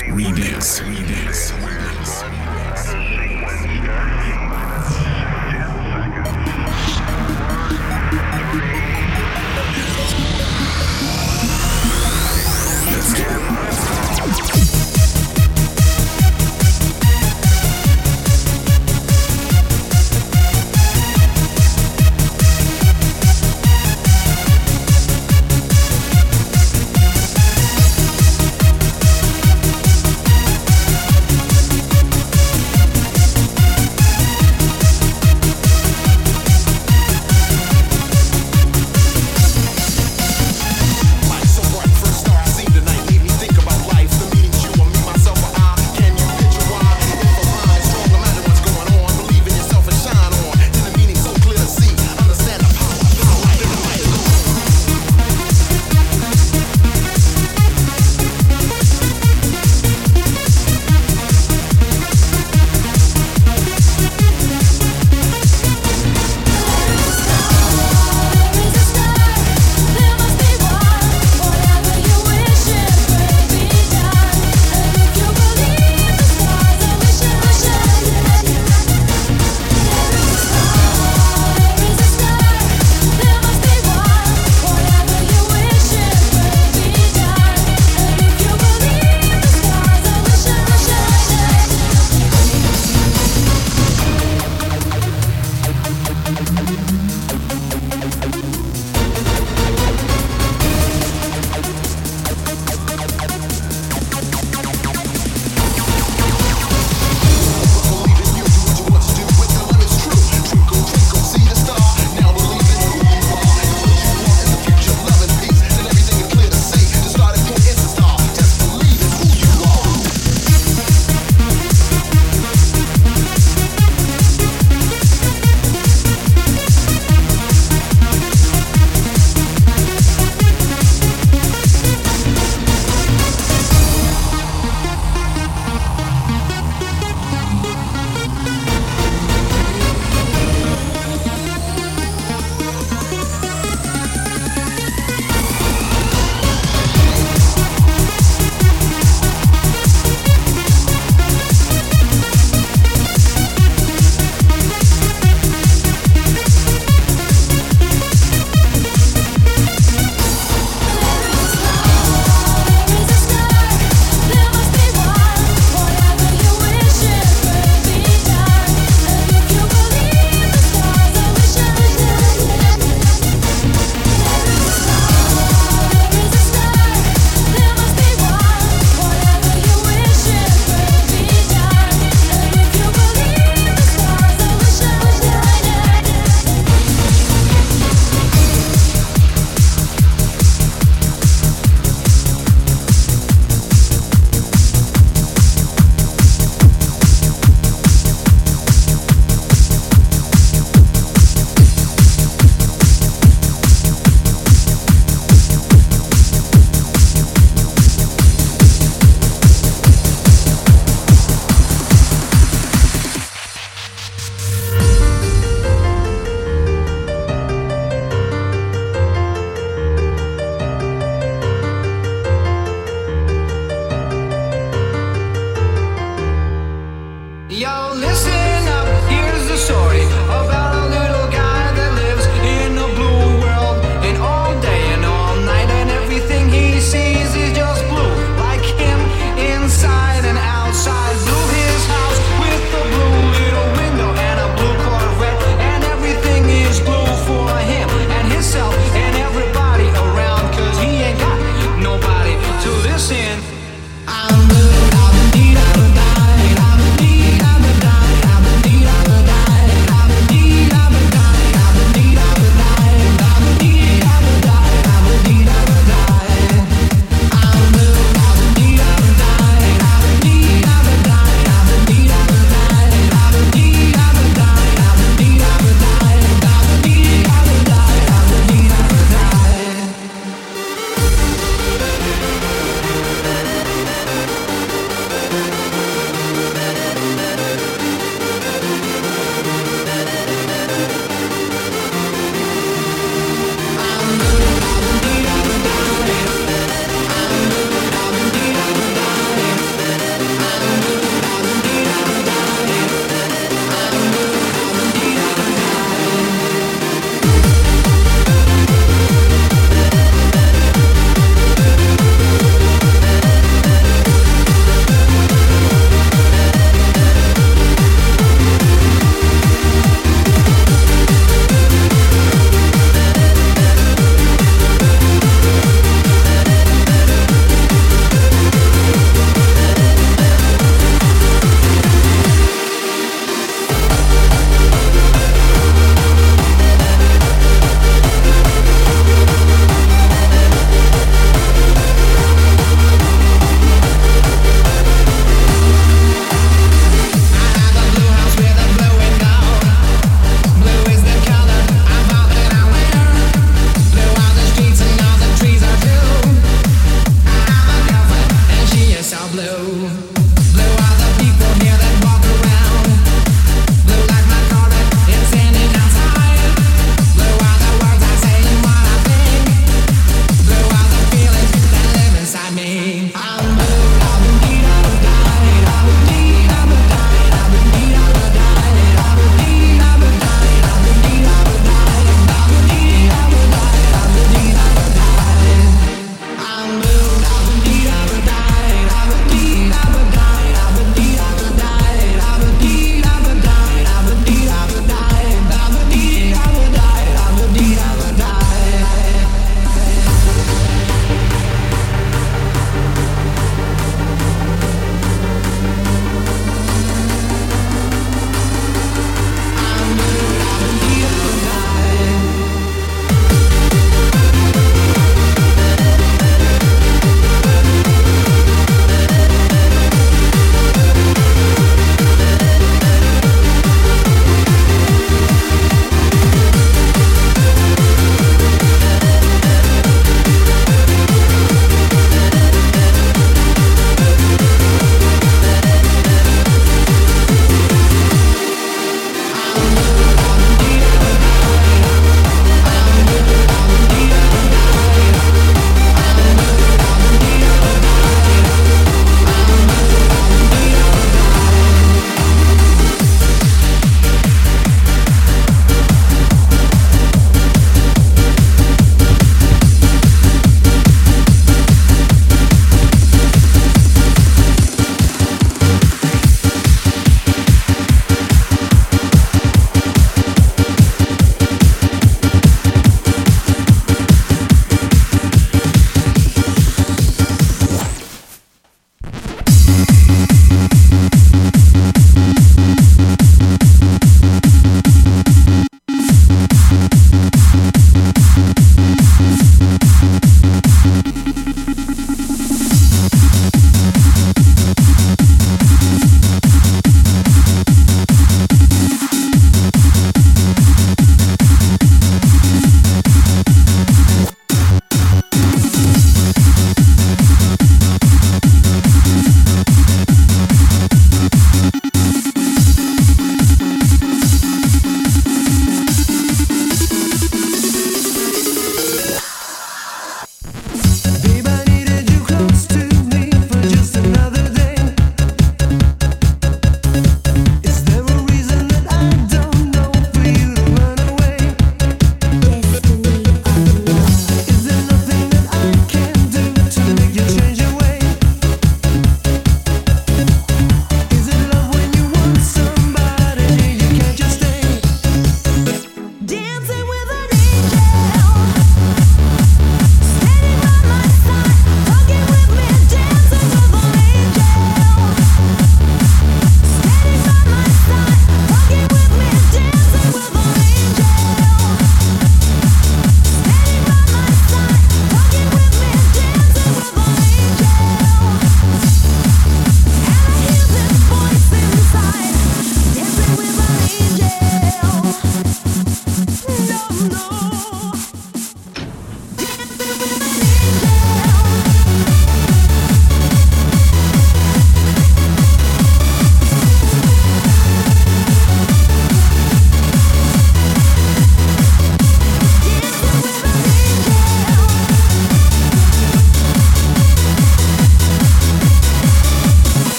Remix. Remix.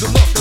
the muff